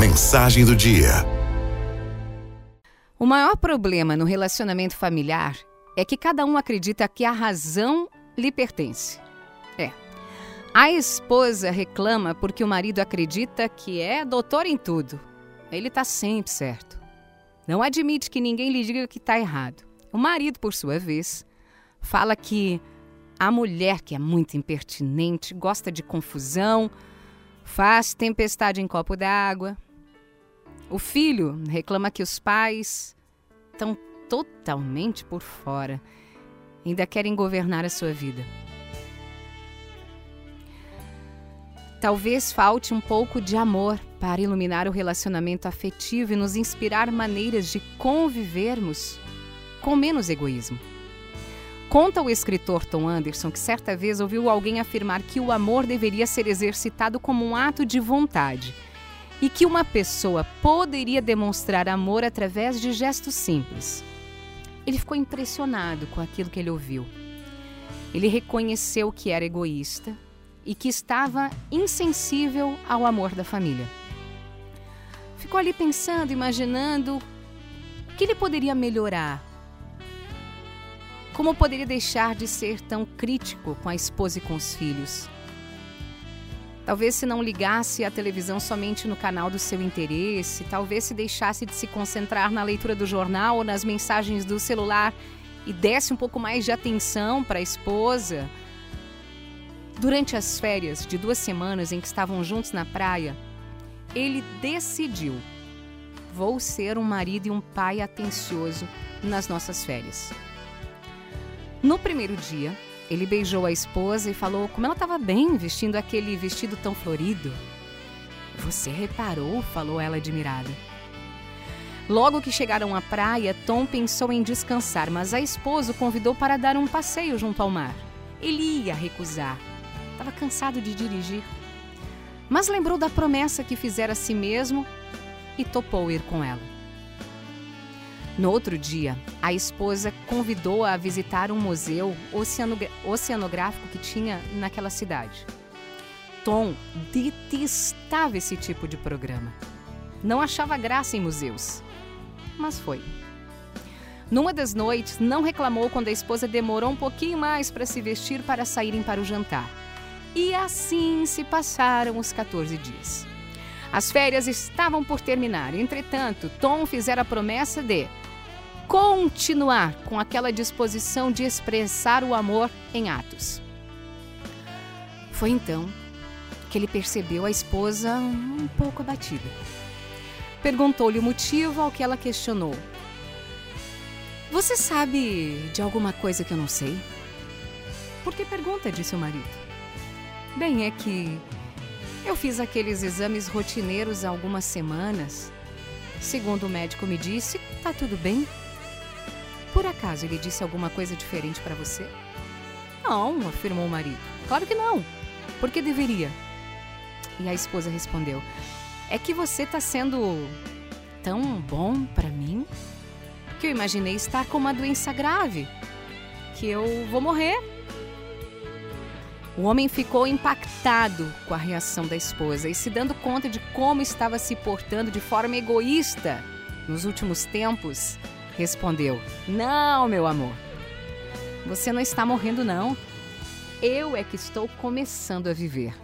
Mensagem do dia. O maior problema no relacionamento familiar é que cada um acredita que a razão lhe pertence. É. A esposa reclama porque o marido acredita que é doutor em tudo. Ele está sempre certo. Não admite que ninguém lhe diga que está errado. O marido, por sua vez, fala que a mulher, que é muito impertinente, gosta de confusão, faz tempestade em copo d'água. O filho reclama que os pais estão totalmente por fora, ainda querem governar a sua vida. Talvez falte um pouco de amor para iluminar o relacionamento afetivo e nos inspirar maneiras de convivermos com menos egoísmo. Conta o escritor Tom Anderson que certa vez ouviu alguém afirmar que o amor deveria ser exercitado como um ato de vontade e que uma pessoa poderia demonstrar amor através de gestos simples. Ele ficou impressionado com aquilo que ele ouviu. Ele reconheceu que era egoísta e que estava insensível ao amor da família. Ficou ali pensando, imaginando o que ele poderia melhorar. Como poderia deixar de ser tão crítico com a esposa e com os filhos? Talvez se não ligasse a televisão somente no canal do seu interesse, talvez se deixasse de se concentrar na leitura do jornal ou nas mensagens do celular e desse um pouco mais de atenção para a esposa, Durante as férias de duas semanas em que estavam juntos na praia, ele decidiu: vou ser um marido e um pai atencioso nas nossas férias. No primeiro dia, ele beijou a esposa e falou como ela estava bem vestindo aquele vestido tão florido. Você reparou? falou ela admirada. Logo que chegaram à praia, Tom pensou em descansar, mas a esposa o convidou para dar um passeio junto ao mar. Ele ia recusar, Estava cansado de dirigir. Mas lembrou da promessa que fizera a si mesmo e topou ir com ela. No outro dia, a esposa convidou-a a visitar um museu oceanográfico que tinha naquela cidade. Tom detestava esse tipo de programa. Não achava graça em museus. Mas foi. Numa das noites, não reclamou quando a esposa demorou um pouquinho mais para se vestir para saírem para o jantar. E assim se passaram os 14 dias. As férias estavam por terminar, entretanto, Tom fizera a promessa de continuar com aquela disposição de expressar o amor em atos. Foi então que ele percebeu a esposa um pouco abatida. Perguntou-lhe o motivo ao que ela questionou. Você sabe de alguma coisa que eu não sei? Por que pergunta? disse o marido. Bem, é que eu fiz aqueles exames rotineiros há algumas semanas. Segundo o médico me disse, tá tudo bem. Por acaso ele disse alguma coisa diferente para você? Não, afirmou o marido. Claro que não. Por que deveria? E a esposa respondeu: É que você está sendo tão bom para mim que eu imaginei estar com uma doença grave, que eu vou morrer. O homem ficou impactado com a reação da esposa e se dando conta de como estava se portando de forma egoísta nos últimos tempos, respondeu: Não, meu amor, você não está morrendo, não. Eu é que estou começando a viver.